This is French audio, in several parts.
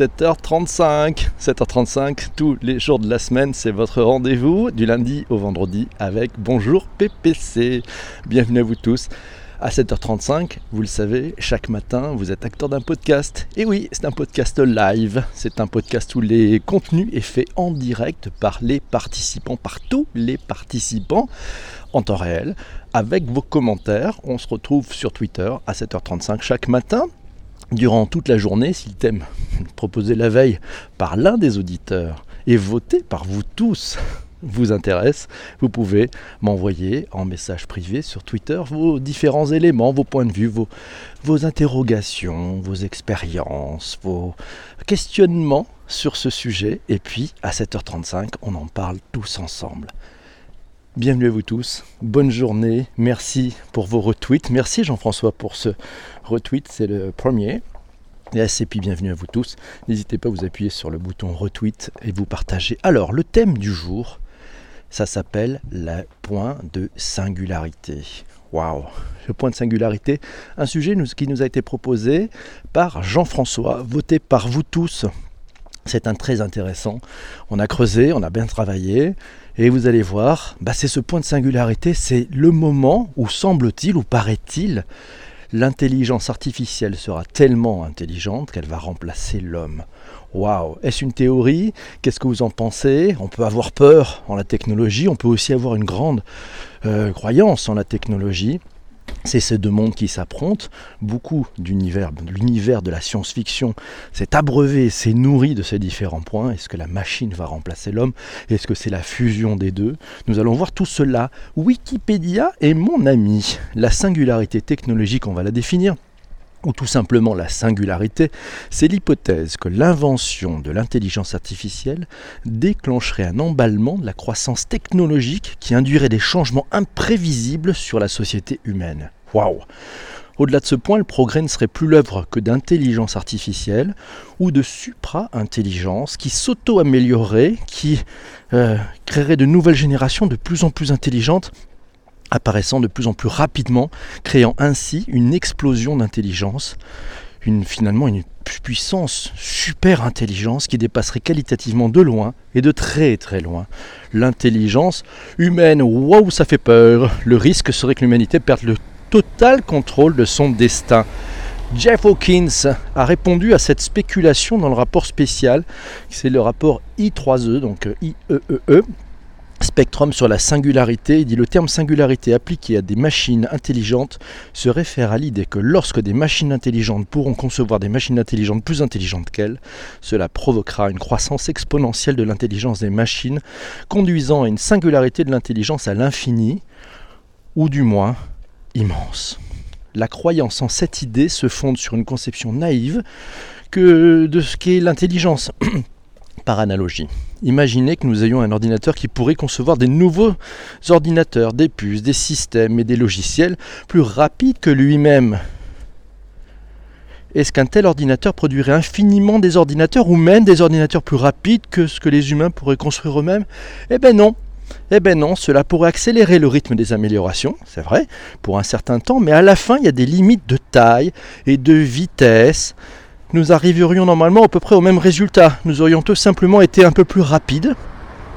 7h35. 7h35, tous les jours de la semaine, c'est votre rendez-vous du lundi au vendredi avec Bonjour PPC. Bienvenue à vous tous. À 7h35, vous le savez, chaque matin, vous êtes acteur d'un podcast. Et oui, c'est un podcast live. C'est un podcast où les contenus est fait en direct par les participants, par tous les participants en temps réel, avec vos commentaires. On se retrouve sur Twitter à 7h35 chaque matin durant toute la journée, si le thème proposé la veille par l'un des auditeurs et voté par vous tous vous intéresse, vous pouvez m'envoyer en message privé sur Twitter vos différents éléments, vos points de vue, vos, vos interrogations, vos expériences, vos questionnements sur ce sujet. Et puis à 7h35, on en parle tous ensemble. Bienvenue à vous tous, bonne journée, merci pour vos retweets, merci Jean-François pour ce retweet, c'est le premier. Et puis bienvenue à vous tous. N'hésitez pas à vous appuyer sur le bouton retweet et vous partager. Alors, le thème du jour, ça s'appelle le point de singularité. Waouh Le point de singularité, un sujet qui nous a été proposé par Jean-François, voté par vous tous. C'est un très intéressant. On a creusé, on a bien travaillé, et vous allez voir, bah c'est ce point de singularité, c'est le moment où semble-t-il, ou paraît-il, l'intelligence artificielle sera tellement intelligente qu'elle va remplacer l'homme. Waouh Est-ce une théorie? Qu'est-ce que vous en pensez? On peut avoir peur en la technologie, on peut aussi avoir une grande euh, croyance en la technologie. C'est ces deux mondes qui s'affrontent. Beaucoup d'univers, l'univers de la science-fiction s'est abreuvé, s'est nourri de ces différents points. Est-ce que la machine va remplacer l'homme? Est-ce que c'est la fusion des deux? Nous allons voir tout cela. Wikipédia est mon ami. La singularité technologique, on va la définir ou tout simplement la singularité, c'est l'hypothèse que l'invention de l'intelligence artificielle déclencherait un emballement de la croissance technologique qui induirait des changements imprévisibles sur la société humaine. Waouh au-delà de ce point, le progrès ne serait plus l'œuvre que d'intelligence artificielle ou de supra-intelligence qui s'auto-améliorerait, qui euh, créerait de nouvelles générations de plus en plus intelligentes apparaissant de plus en plus rapidement, créant ainsi une explosion d'intelligence, finalement une puissance super intelligence qui dépasserait qualitativement de loin et de très très loin l'intelligence humaine. Waouh, ça fait peur. Le risque serait que l'humanité perde le total contrôle de son destin. Jeff Hawkins a répondu à cette spéculation dans le rapport spécial, c'est le rapport I3E, donc IEEE, e, Spectrum sur la singularité, dit le terme singularité appliqué à des machines intelligentes se réfère à l'idée que lorsque des machines intelligentes pourront concevoir des machines intelligentes plus intelligentes qu'elles, cela provoquera une croissance exponentielle de l'intelligence des machines, conduisant à une singularité de l'intelligence à l'infini, ou du moins immense. La croyance en cette idée se fonde sur une conception naïve que de ce qu'est l'intelligence. Par analogie, imaginez que nous ayons un ordinateur qui pourrait concevoir des nouveaux ordinateurs, des puces, des systèmes et des logiciels plus rapides que lui-même. Est-ce qu'un tel ordinateur produirait infiniment des ordinateurs ou même des ordinateurs plus rapides que ce que les humains pourraient construire eux-mêmes? Eh bien non. Eh bien non, cela pourrait accélérer le rythme des améliorations, c'est vrai, pour un certain temps, mais à la fin, il y a des limites de taille et de vitesse nous arriverions normalement à peu près au même résultat. Nous aurions tout simplement été un peu plus rapides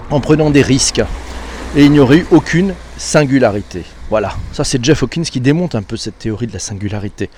en prenant des risques. Et il n'y aurait eu aucune singularité. Voilà, ça c'est Jeff Hawkins qui démonte un peu cette théorie de la singularité.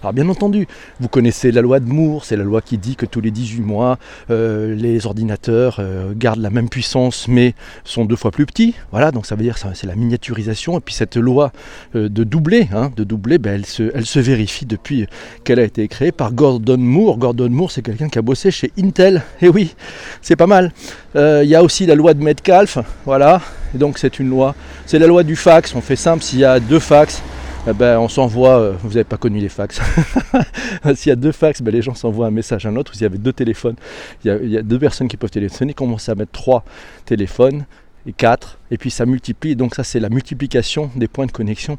Alors bien entendu, vous connaissez la loi de Moore, c'est la loi qui dit que tous les 18 mois, euh, les ordinateurs euh, gardent la même puissance mais sont deux fois plus petits. Voilà, donc ça veut dire que c'est la miniaturisation. Et puis cette loi euh, de doubler, hein, de doubler ben, elle, se, elle se vérifie depuis qu'elle a été créée par Gordon Moore. Gordon Moore, c'est quelqu'un qui a bossé chez Intel. Et oui, c'est pas mal. Il y a aussi la loi de Metcalfe, voilà, et donc c'est une loi, c'est la loi du fax, on fait simple, s'il y a deux fax, eh ben, on s'envoie, euh, vous n'avez pas connu les fax, s'il y a deux fax, ben, les gens s'envoient un message à un autre, s'il y avait deux téléphones, il y, a, deux personnes qui peuvent téléphoner, commence à mettre trois téléphones et quatre, et puis ça multiplie, donc ça c'est la multiplication des points de connexion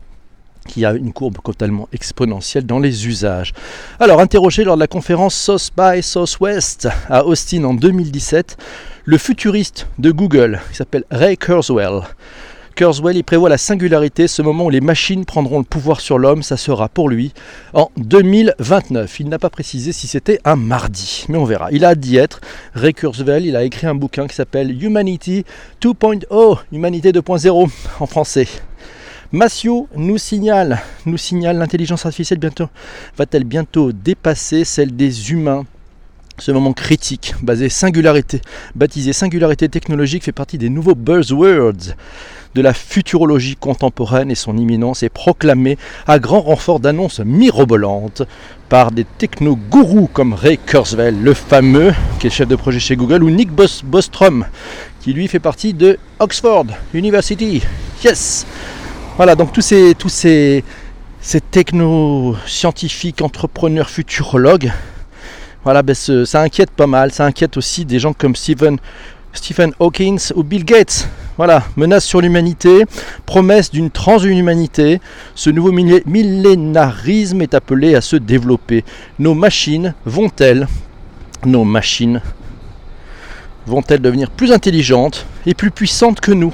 qui a une courbe totalement exponentielle dans les usages. Alors, interrogé lors de la conférence South by Southwest à Austin en 2017, le futuriste de Google, qui s'appelle Ray Kurzweil, Kurzweil y prévoit la singularité, ce moment où les machines prendront le pouvoir sur l'homme, ça sera pour lui en 2029. Il n'a pas précisé si c'était un mardi, mais on verra. Il a d'y être. Ray Kurzweil, il a écrit un bouquin qui s'appelle Humanity 2.0, Humanité 2.0 en français. Massio nous signale, nous signale l'intelligence artificielle bientôt va-t-elle bientôt dépasser celle des humains? Ce moment critique, basé singularité, baptisé singularité technologique, fait partie des nouveaux buzzwords de la futurologie contemporaine et son imminence est proclamée à grand renfort d'annonces mirobolantes par des techno-gourous comme Ray Kurzweil, le fameux, qui est chef de projet chez Google, ou Nick Bostrom, qui lui fait partie de Oxford University. Yes Voilà, donc tous ces, tous ces, ces techno-scientifiques, entrepreneurs, futurologues, voilà, ben ça inquiète pas mal. Ça inquiète aussi des gens comme Stephen, Stephen Hawkins ou Bill Gates. Voilà, menace sur l'humanité, promesse d'une transhumanité. Ce nouveau millénarisme est appelé à se développer. Nos machines vont-elles, nos machines vont-elles devenir plus intelligentes et plus puissantes que nous?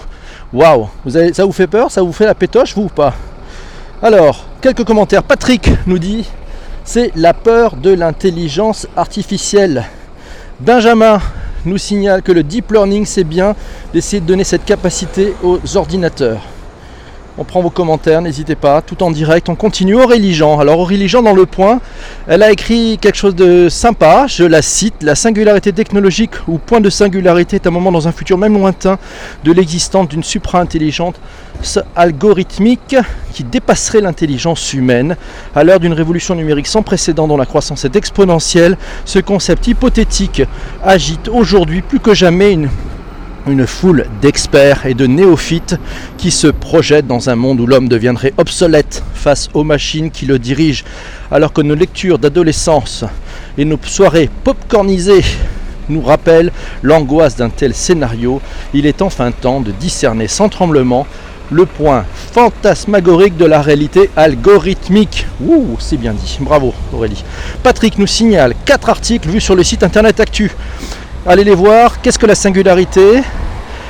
Waouh, ça vous fait peur Ça vous fait la pétoche, vous ou pas? Alors, quelques commentaires. Patrick nous dit c'est la peur de l'intelligence artificielle. Benjamin nous signale que le deep learning, c'est bien d'essayer de donner cette capacité aux ordinateurs. On prend vos commentaires, n'hésitez pas, tout en direct. On continue Aurélie Jean. Alors Aurélie Jean dans le point, elle a écrit quelque chose de sympa, je la cite, la singularité technologique ou point de singularité est un moment dans un futur même lointain de l'existence d'une supra-intelligente algorithmique qui dépasserait l'intelligence humaine. À l'heure d'une révolution numérique sans précédent dont la croissance est exponentielle, ce concept hypothétique agite aujourd'hui plus que jamais une une foule d'experts et de néophytes qui se projettent dans un monde où l'homme deviendrait obsolète face aux machines qui le dirigent, alors que nos lectures d'adolescence et nos soirées popcornisées nous rappellent l'angoisse d'un tel scénario, il est enfin temps de discerner sans tremblement le point fantasmagorique de la réalité algorithmique. Ouh, c'est bien dit. Bravo Aurélie. Patrick nous signale quatre articles vus sur le site internet Actu. Allez les voir. Qu'est-ce que la singularité?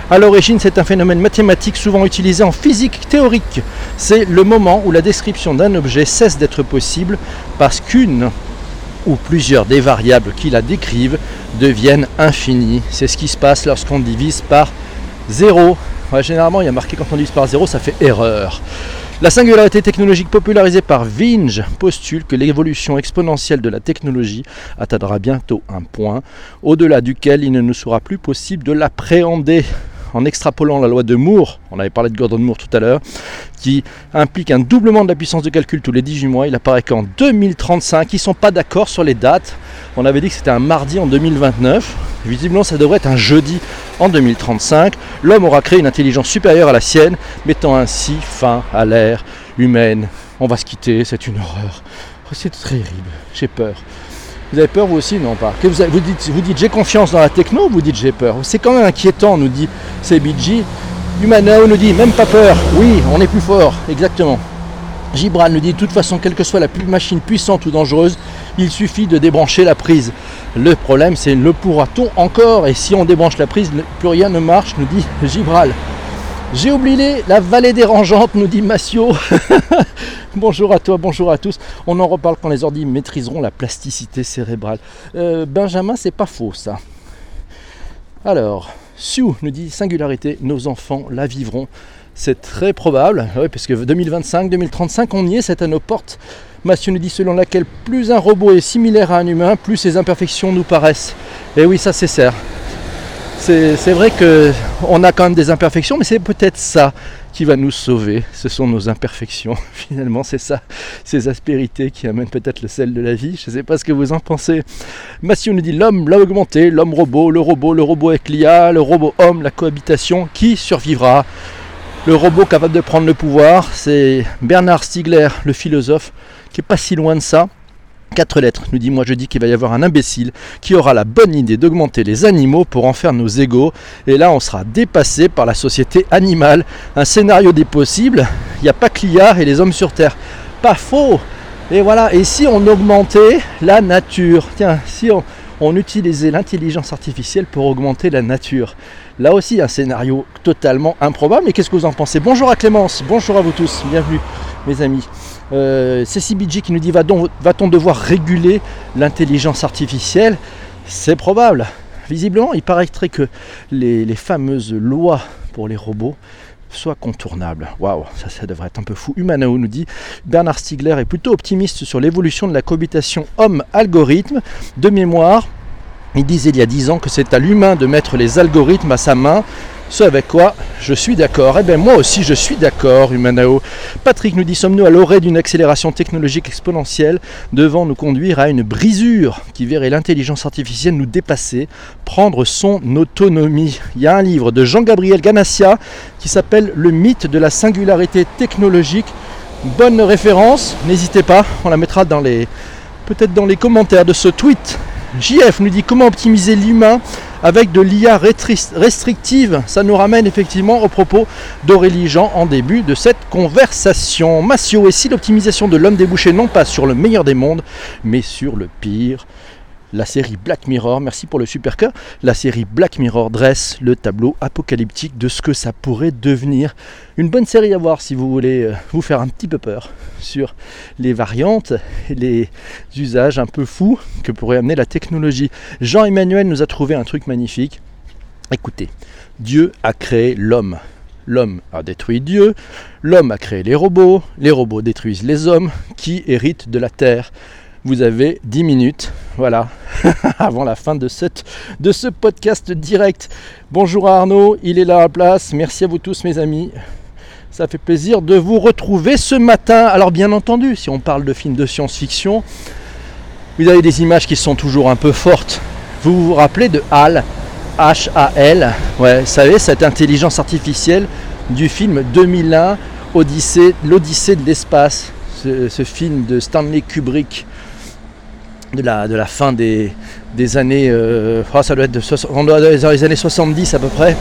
À l'origine, c'est un phénomène mathématique souvent utilisé en physique théorique. C'est le moment où la description d'un objet cesse d'être possible parce qu'une ou plusieurs des variables qui la décrivent deviennent infinies. C'est ce qui se passe lorsqu'on divise par 0. généralement, il y a marqué quand on divise par 0, ça fait erreur. La singularité technologique popularisée par Vinge postule que l'évolution exponentielle de la technologie atteindra bientôt un point au-delà duquel il ne nous sera plus possible de l'appréhender en extrapolant la loi de Moore, on avait parlé de Gordon Moore tout à l'heure, qui implique un doublement de la puissance de calcul tous les 18 mois. Il apparaît qu'en 2035, ils ne sont pas d'accord sur les dates. On avait dit que c'était un mardi en 2029. Visiblement, ça devrait être un jeudi en 2035. L'homme aura créé une intelligence supérieure à la sienne, mettant ainsi fin à l'ère humaine. On va se quitter, c'est une horreur. C'est terrible, j'ai peur. Vous avez peur vous aussi Non pas. Que vous, dites, vous dites j'ai confiance dans la techno ou vous dites j'ai peur C'est quand même inquiétant, nous dit CBG. Humanao nous dit même pas peur. Oui, on est plus fort, exactement. Gibran nous dit de toute façon, quelle que soit la machine puissante ou dangereuse, il suffit de débrancher la prise. Le problème c'est le pourra-t-on encore? Et si on débranche la prise, plus rien ne marche, nous dit Gibral. J'ai oublié la vallée dérangeante, nous dit Massio. bonjour à toi, bonjour à tous. On en reparle quand les ordi maîtriseront la plasticité cérébrale. Euh, Benjamin, c'est pas faux ça. Alors, Sue nous dit singularité, nos enfants la vivront. C'est très probable, oui, parce que 2025, 2035, on y est, c'est à nos portes. Massio nous dit selon laquelle plus un robot est similaire à un humain, plus ses imperfections nous paraissent. Et oui, ça c'est certain c'est vrai qu'on a quand même des imperfections, mais c'est peut-être ça qui va nous sauver. Ce sont nos imperfections. Finalement, c'est ça, ces aspérités qui amènent peut-être le sel de la vie. Je ne sais pas ce que vous en pensez. Massio nous dit l'homme, l'homme augmenté, l'homme robot, le robot, le robot avec l'IA, le robot homme, la cohabitation. Qui survivra? Le robot capable de prendre le pouvoir, c'est Bernard Stiegler, le philosophe, qui est pas si loin de ça. Quatre lettres, nous dit moi je dis qu'il va y avoir un imbécile qui aura la bonne idée d'augmenter les animaux pour en faire nos égaux. Et là on sera dépassé par la société animale. Un scénario des possibles, il n'y a pas que et les hommes sur Terre. Pas faux Et voilà, et si on augmentait la nature? Tiens, si on, on utilisait l'intelligence artificielle pour augmenter la nature. Là aussi, un scénario totalement improbable. Mais qu'est-ce que vous en pensez? Bonjour à Clémence, bonjour à vous tous, bienvenue mes amis. Euh, c'est CBG qui nous dit va-t-on devoir réguler l'intelligence artificielle? C'est probable. Visiblement, il paraîtrait que les, fameuses lois pour les robots soient contournables. Waouh, ça, ça devrait être un peu fou. Humanao nous dit Bernard Stiegler est plutôt optimiste sur l'évolution de la cohabitation homme-algorithme. De mémoire, il disait il y a 10 ans que c'est à l'humain de mettre les algorithmes à sa main. Ce avec quoi je suis d'accord. Eh bien moi aussi je suis d'accord, Humanao. Patrick nous dit sommes-nous à l'orée d'une accélération technologique exponentielle devant nous conduire à une brisure qui verrait l'intelligence artificielle nous dépasser, prendre son autonomie? Il y a un livre de Jean-Gabriel Ganassia qui s'appelle Le mythe de la singularité technologique. Bonne référence, n'hésitez pas, on la mettra dans les peut-être dans les commentaires de ce tweet. JF nous dit comment optimiser l'humain avec de l'IA restrictive. Ça nous ramène effectivement au propos d'Aurélie Jean en début de cette conversation. Massio, et si l'optimisation de l'homme débouchait non pas sur le meilleur des mondes, mais sur le pire la série Black Mirror, merci pour le super cœur, la série Black Mirror dresse le tableau apocalyptique de ce que ça pourrait devenir. Une bonne série à voir si vous voulez euh, vous faire un petit peu peur sur les variantes les usages un peu fous que pourrait amener la technologie. Jean-Emmanuel nous a trouvé un truc magnifique. Écoutez, Dieu a créé l'homme. L'homme a détruit Dieu, l'homme a créé les robots, les robots détruisent les hommes qui héritent de la terre vous avez 10 minutes, voilà, avant la fin de, ce podcast direct. Bonjour à Arnaud, il est là à la place. Merci à vous tous mes amis. Ça fait plaisir de vous retrouver ce matin. Alors bien entendu, si on parle de films de science-fiction, vous avez des images qui sont toujours un peu fortes. Vous vous rappelez de HAL, H-A-L, vous savez, cette intelligence artificielle du film 2001, Odyssée, l'Odyssée de l'espace, ce, film de Stanley Kubrick de la, fin des, années, euh, oh, ça doit être de, les années 70 à peu près.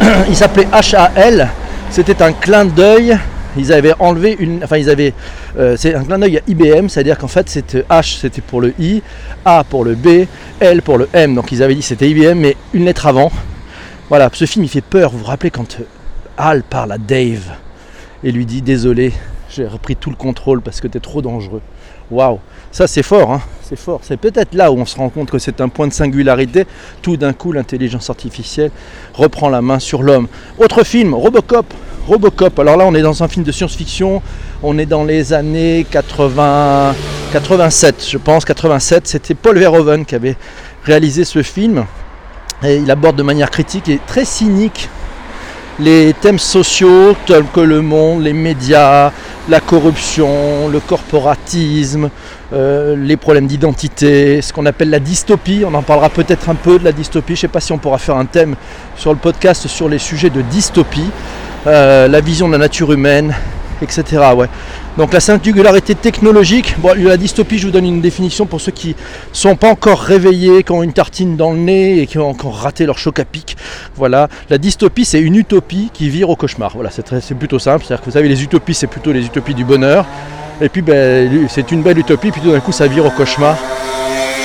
Il s'appelait HAL, c'était un clin d'œil. Ils avaient enlevé une, enfin ils avaient, euh, c'est un clin d'œil à IBM, c'est-à-dire qu'en fait c'était H c'était pour le I, A pour le B, L pour le M. Donc ils avaient dit c'était IBM, mais une lettre avant. Voilà, ce film il fait peur. Vous vous rappelez quand Hal parle à Dave et lui dit désolé, j'ai repris tout le contrôle parce que tu es trop dangereux. Waouh, ça c'est fort, hein c'est fort. C'est peut-être là où on se rend compte que c'est un point de singularité. Tout d'un coup, l'intelligence artificielle reprend la main sur l'homme. Autre film, Robocop. Robocop. Alors là, on est dans un film de science-fiction. On est dans les années 80, 87, je pense. 87. C'était Paul Verhoeven qui avait réalisé ce film. Il aborde de manière critique et très cynique les thèmes sociaux tels que le monde, les médias, la corruption, le corporatisme, euh, les problèmes d'identité, ce qu'on appelle la dystopie. On en parlera peut-être un peu de la dystopie. Je ne sais pas si on pourra faire un thème sur le podcast sur les sujets de dystopie, euh, la vision de la nature humaine, etc. Donc la singularité technologique, la dystopie, je vous donne une définition pour ceux qui ne sont pas encore réveillés, qui ont une tartine dans le nez et qui ont encore raté leur choc à pic. Voilà, la dystopie, c'est une utopie qui vire au cauchemar. Voilà, c'est plutôt simple. C'est-à-dire que vous savez, les utopies, c'est plutôt les utopies du bonheur. Et puis, ben, c'est une belle utopie, puis tout d'un coup, ça vire au cauchemar.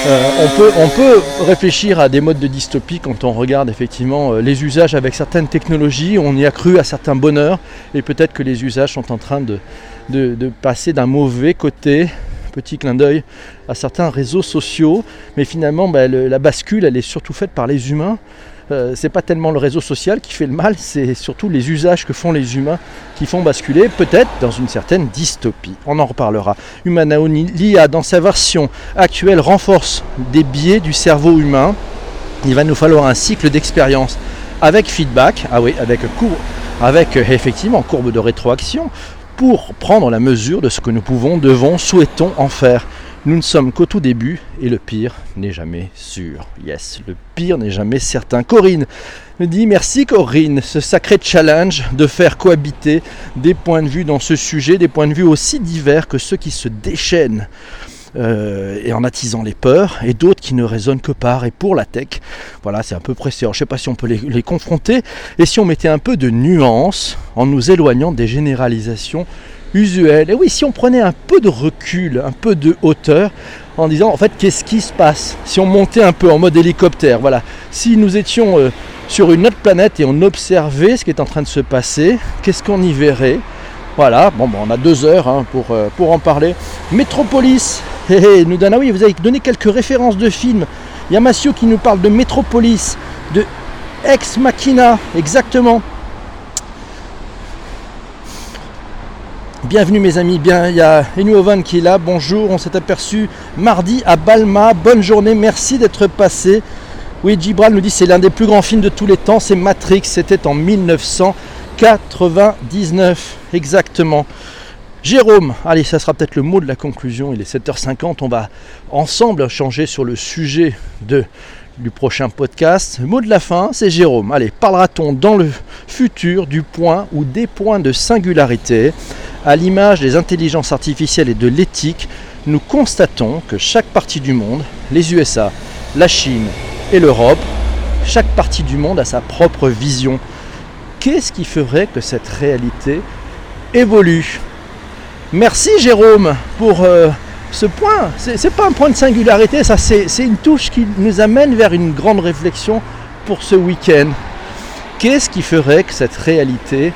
Euh, on, peut, réfléchir à des modes de dystopie quand on regarde effectivement euh, les usages avec certaines technologies. On y a cru à certains bonheurs et peut-être que les usages sont en train de, passer d'un mauvais côté, petit clin d'œil, à certains réseaux sociaux. Mais finalement, ben, la bascule, elle est surtout faite par les humains. Euh, c'est pas tellement le réseau social qui fait le mal, c'est surtout les usages que font les humains qui font basculer, peut-être dans une certaine dystopie. On en reparlera. Humanao l'IA dans sa version actuelle renforce des biais du cerveau humain. Il va nous falloir un cycle d'expérience avec feedback, ah oui, avec courbe, avec euh, effectivement courbe de rétroaction, pour prendre la mesure de ce que nous pouvons, devons, souhaitons en faire. Nous ne sommes qu'au tout début et le pire n'est jamais sûr. Yes, le pire n'est jamais certain. Corinne me dit merci Corinne, ce sacré challenge de faire cohabiter des points de vue dans ce sujet, des points de vue aussi divers que ceux qui se déchaînent. Euh, et en attisant les peurs, et d'autres qui ne résonnent que par et pour la tech. Voilà, c'est un peu pressé. je ne sais pas si on peut les, les, confronter, et si on mettait un peu de nuance en nous éloignant des généralisations usuel. Et oui, si on prenait un peu de recul, un peu de hauteur, en disant en fait qu'est-ce qui se passe si on montait un peu en mode hélicoptère? Voilà, si nous étions euh, sur une autre planète et on observait ce qui est en train de se passer, qu'est-ce qu'on y verrait? Voilà, bon, on a deux heures hein, pour, euh, pour en parler. Métropolis, nous vous avez donné quelques références de films. Il y a Massio qui nous parle de Métropolis, de Ex Machina, exactement. Bienvenue mes amis, bien il y a Enuovan qui est là, bonjour, on s'est aperçu mardi à Balma, bonne journée, merci d'être passé. Oui, Gibral nous dit c'est l'un des plus grands films de tous les temps, c'est Matrix, c'était en 1999, exactement. Jérôme, allez, ça sera peut-être le mot de la conclusion, il est 7h50, on va ensemble changer sur le sujet de du prochain podcast. Le mot de la fin, c'est Jérôme. Allez, parlera-t-on dans le futur du point ou des points de singularité? À l'image des intelligences artificielles et de l'éthique, nous constatons que chaque partie du monde, les USA, la Chine et l'Europe, chaque partie du monde a sa propre vision. Qu'est-ce qui ferait que cette réalité évolue? Merci Jérôme pour... Euh, ce point, c'est pas un point de singularité, ça c'est une touche qui nous amène vers une grande réflexion pour ce week-end. Qu'est-ce qui ferait que cette réalité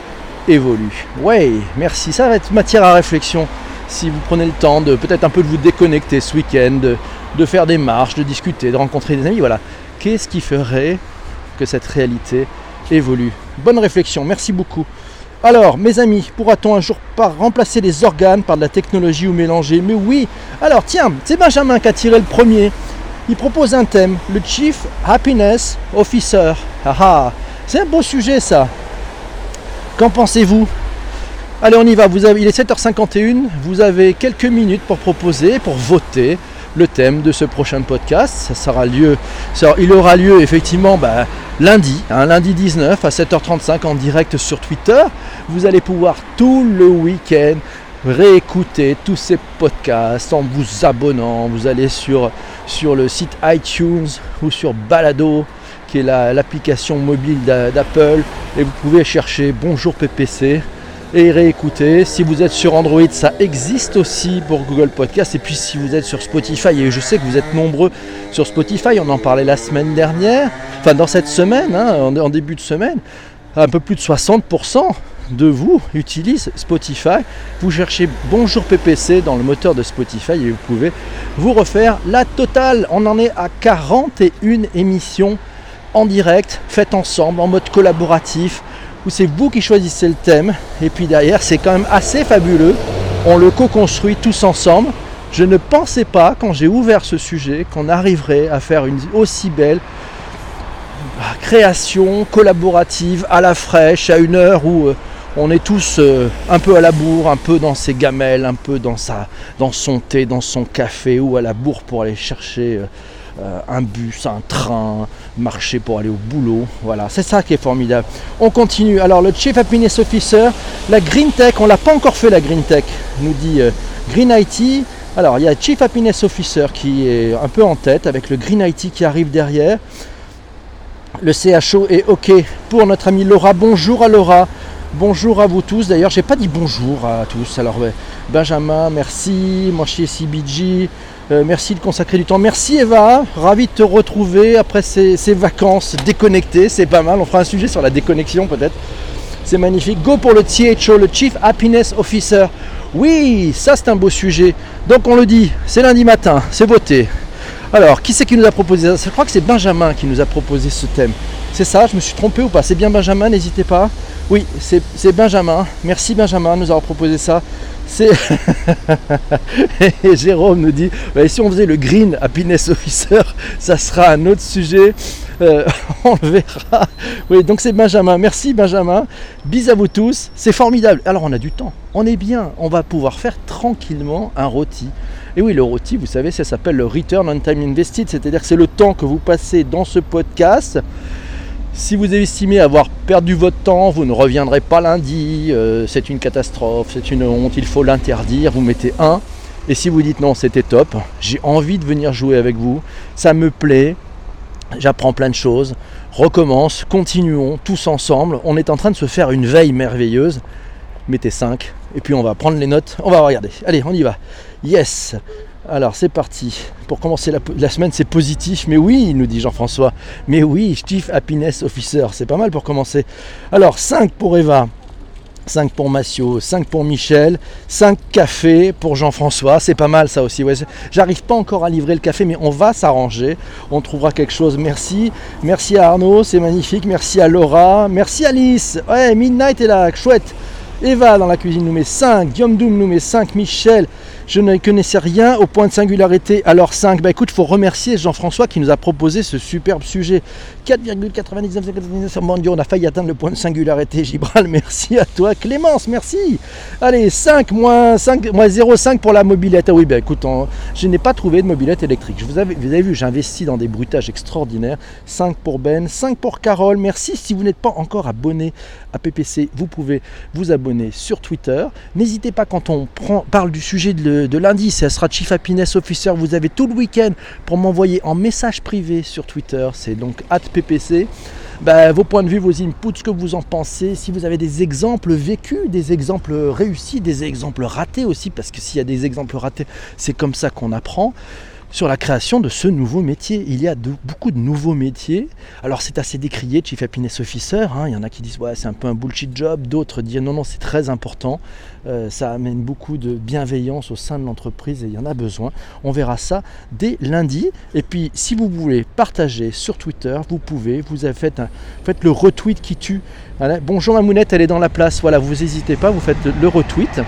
évolue? Ouais, merci, ça va être matière à réflexion si vous prenez le temps de peut-être un peu de vous déconnecter ce week-end, de, faire des marches, de discuter, de rencontrer des amis. Voilà, qu'est-ce qui ferait que cette réalité Bonne réflexion, merci beaucoup. Alors, mes amis, pourra-t-on un jour pas remplacer les organes par de la technologie ou mélanger? Mais oui Alors, tiens, c'est Benjamin qui a tiré le premier. Il propose un thème, le Chief Happiness Officer. Ah, ah C'est un beau sujet, ça. Qu'en pensez-vous? Allez, on y va. Vous avez, il est 7h51. Vous avez quelques minutes pour proposer, pour voter le thème de ce prochain podcast. Ça sera lieu, il aura lieu effectivement bah, lundi, hein, lundi 19 à 7h35 en direct sur Twitter. Vous allez pouvoir tout le week-end réécouter tous ces podcasts en vous abonnant. Vous allez sur, sur le site iTunes ou sur Balado, qui est l'application mobile d'Apple, et vous pouvez chercher Bonjour PPC et réécouter. Si vous êtes sur Android, ça existe aussi pour Google Podcast. Et puis si vous êtes sur Spotify, et je sais que vous êtes nombreux sur Spotify, on en parlait la semaine dernière, enfin dans cette semaine, hein, en, début de semaine, un peu plus de 60% de vous utilisent Spotify. Vous cherchez Bonjour PPC dans le moteur de Spotify et vous pouvez vous refaire la totale. On en est à 41 émissions en direct, faites ensemble, en mode collaboratif où c'est vous qui choisissez le thème. Et puis derrière, c'est quand même assez fabuleux. On le co-construit tous ensemble. Je ne pensais pas, quand j'ai ouvert ce sujet, qu'on arriverait à faire une aussi belle création collaborative à la fraîche, à une heure où euh, on est tous euh, un peu à la bourre, un peu dans ses gamelles, un peu dans, sa, dans son thé, dans son café, ou à la bourre pour aller chercher euh, euh, un bus, un train, marcher pour aller au boulot. Voilà, c'est ça qui est formidable. On continue. Alors le Chief Happiness Officer, la Green Tech, on l'a pas encore fait la Green Tech, nous dit euh, Green IT. Alors il y a Chief Happiness Officer qui est un peu en tête avec le Green IT qui arrive derrière. Le CHO est OK pour notre amie Laura. Bonjour à Laura. Bonjour à vous tous. D'ailleurs, j'ai pas dit bonjour à tous. Alors, Benjamin, merci. Moi, chez CBG. Euh, merci de consacrer du temps. Merci Eva, ravi de te retrouver après ces, vacances déconnectées. C'est pas mal. On fera un sujet sur la déconnexion peut-être. C'est magnifique. Go pour le THO, le Chief Happiness Officer. Oui, ça c'est un beau sujet. Donc on le dit, c'est lundi matin, c'est voté. Alors, qui c'est qui nous a proposé ça? Je crois que c'est Benjamin qui nous a proposé ce thème. C'est ça, je me suis trompé ou pas? C'est bien Benjamin, n'hésitez pas. Oui, c'est Benjamin. Merci Benjamin de nous avoir proposé ça. C'est Jérôme nous dit bah, si on faisait le Green Happiness Officer, ça sera un autre sujet. Euh, on le verra. Oui, donc c'est Benjamin. Merci Benjamin. Bis à vous tous. C'est formidable. Alors on a du temps. On est bien. On va pouvoir faire tranquillement un rôti. Et oui, le rôti, vous savez, ça s'appelle le Return on Time Invested. C'est-à-dire que c'est le temps que vous passez dans ce podcast si vous estimez avoir perdu votre temps, vous ne reviendrez pas lundi, euh, c'est une catastrophe, c'est une honte, il faut l'interdire, vous mettez un. Et si vous dites non, c'était top, j'ai envie de venir jouer avec vous, ça me plaît, j'apprends plein de choses, recommence, continuons tous ensemble, on est en train de se faire une veille merveilleuse, mettez 5, et puis on va prendre les notes, on va regarder. Allez, on y va. Yes Alors c'est parti. Pour commencer la, semaine, c'est positif. Mais oui, nous dit Jean-François. Mais oui, Chief Happiness Officer. C'est pas mal pour commencer. Alors 5 pour Eva. 5 pour Massio, 5 pour Michel, 5 cafés pour Jean-François, c'est pas mal ça aussi. J'arrive pas encore à livrer le café, mais on va s'arranger. On trouvera quelque chose. Merci. Merci à Arnaud, c'est magnifique. Merci à Laura. Merci Alice. Ouais, Midnight est là, chouette. Eva dans la cuisine nous met 5, Guillaume Doom nous met 5, Michel, je ne connaissais rien au point de singularité, alors 5. Bah écoute, il faut remercier Jean-François qui nous a proposé ce superbe sujet. 4,99 Dieu, on a failli atteindre le point de singularité. Gibral, merci à toi. Clémence, merci. Allez, 5 moins, 5, moins 0,5 pour la mobilette. Ah oui, bah écoute, je n'ai pas trouvé de mobilette électrique. Je vous, avez, vous avez vu, j'ai investi dans des bruitages extraordinaires. 5 pour Ben, 5 pour Carole. Merci. Si vous n'êtes pas encore abonné à PPC, vous pouvez vous abonner sur Twitter. N'hésitez pas quand on parle du sujet de, lundi, ça sera Chief Happiness Officer. Vous avez tout le week-end pour m'envoyer en message privé sur Twitter. C'est donc PPC. Bah, vos points de vue, vos inputs, ce que vous en pensez, si vous avez des exemples vécus, des exemples réussis, des exemples ratés aussi, parce que s'il y a des exemples ratés, c'est comme ça qu'on apprend sur la création de ce nouveau métier. Il y a beaucoup de nouveaux métiers. Alors c'est assez décrié, Chief Happiness Officer. Hein. Il y en a qui disent ouais, c'est un peu un bullshit job, d'autres disent non, non, c'est très important. Euh, ça amène beaucoup de bienveillance au sein de l'entreprise et il y en a besoin. On verra ça dès lundi. Et puis si vous voulez partager sur Twitter, vous pouvez. Vous avez fait, faites le retweet qui tue. Bonjour Mamounette, elle est dans la place. Voilà, vous n'hésitez pas, vous faites le retweet.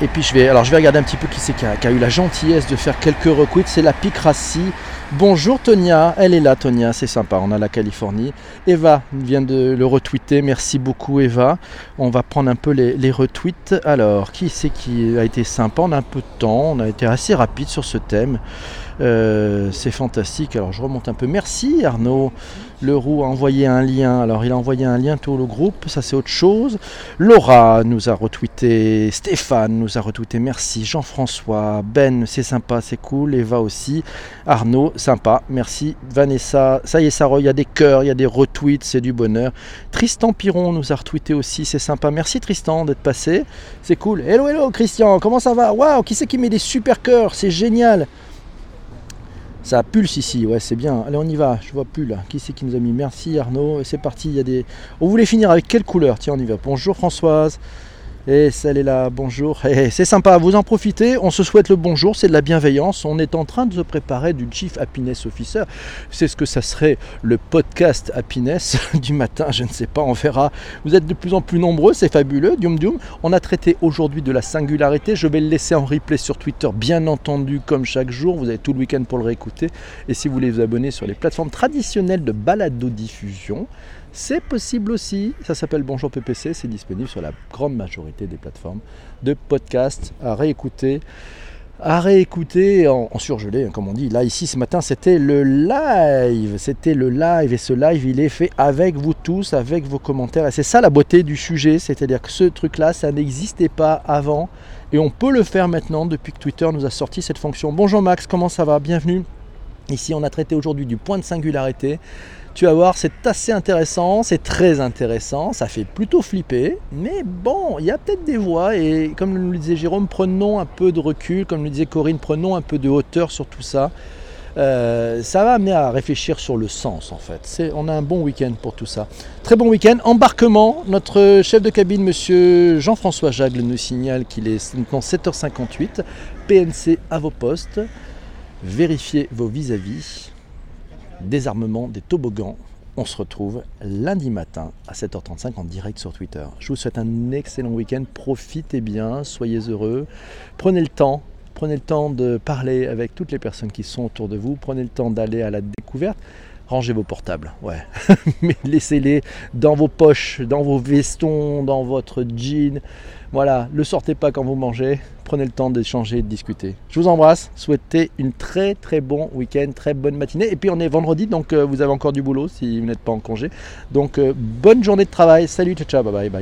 Et puis je vais, alors je regarder un petit peu qui c'est qui, a, eu la gentillesse de faire quelques requits. C'est la Picracie. Bonjour Tonia, elle est là Tonia, c'est sympa, on a la Californie. Eva vient de le retweeter, merci beaucoup Eva. On va prendre un peu les, retweets. Alors, qui c'est qui a été sympa? A un peu de temps, on a été assez rapide sur ce thème. Euh, c'est fantastique. Alors je remonte un peu. Merci Arnaud. Leroux a envoyé un lien. Alors il a envoyé un lien tout le groupe, ça c'est autre chose. Laura nous a retweeté. Stéphane nous a retweeté. Merci. Jean-François. Ben, c'est sympa, c'est cool. Eva aussi. Arnaud, sympa. Merci. Vanessa. Ça y est, ça il y a des cœurs, il y a des retweets, c'est du bonheur. Tristan Piron nous a retweeté aussi, c'est sympa. Merci Tristan d'être passé. C'est cool. Hello, hello Christian, comment ça va? Waouh, qui c'est qui met des super cœurs? C'est génial. Ça pulse ici, ouais c'est bien. Allez on y va, je vois plus là. Qui c'est qui nous a mis? Merci Arnaud. C'est parti, il y a des. On voulait finir avec quelle couleur? Tiens on y va. Bonjour Françoise. Et celle est là, bonjour. c'est sympa, vous en profitez. On se souhaite le bonjour, c'est de la bienveillance. On est en train de se préparer du Chief Happiness Officer. C'est ce que ça serait le podcast Happiness du matin, je ne sais pas, on verra. Vous êtes de plus en plus nombreux, c'est fabuleux. Dium Dium. On a traité aujourd'hui de la singularité. Je vais le laisser en replay sur Twitter, bien entendu, comme chaque jour. Vous avez tout le week-end pour le réécouter. Et si vous voulez vous abonner sur les plateformes traditionnelles de balado-diffusion, c'est possible aussi. Ça s'appelle Bonjour PPC. C'est disponible sur la grande majorité des plateformes de podcasts à réécouter. À réécouter en, surgelé, hein, comme on dit. Là, ici, ce matin, c'était le live. C'était le live. Et ce live, il est fait avec vous tous, avec vos commentaires. Et c'est ça la beauté du sujet. C'est-à-dire que ce truc-là, ça n'existait pas avant. Et on peut le faire maintenant depuis que Twitter nous a sorti cette fonction. Bonjour Max, comment ça va? Bienvenue. Ici, on a traité aujourd'hui du point de singularité. Tu vas voir, c'est assez intéressant, c'est très intéressant, ça fait plutôt flipper, mais bon, il y a peut-être des voix, et comme nous le disait Jérôme, prenons un peu de recul, comme le disait Corinne, prenons un peu de hauteur sur tout ça. Euh, ça va amener à réfléchir sur le sens en fait. on a un bon week-end pour tout ça. Très bon week-end. Embarquement, notre chef de cabine, monsieur Jean-François Jagle, nous signale qu'il est maintenant 7h58. PNC à vos postes. Vérifiez vos vis-à-vis désarmement des toboggans. On se retrouve lundi matin à 7h35 en direct sur Twitter. Je vous souhaite un excellent week-end. Profitez bien, soyez heureux. Prenez le temps, prenez le temps de parler avec toutes les personnes qui sont autour de vous. Prenez le temps d'aller à la découverte. Rangez vos portables, ouais. Mais laissez-les dans vos poches, dans vos vestons, dans votre jean. Voilà, ne sortez pas quand vous mangez. Prenez le temps d'échanger, de discuter. Je vous embrasse. Souhaitez une très très bon week-end, très bonne matinée. Et puis on est vendredi, donc euh, vous avez encore du boulot si vous n'êtes pas en congé. Donc euh, bonne journée de travail. Salut, ciao, ciao, bye bye. bye.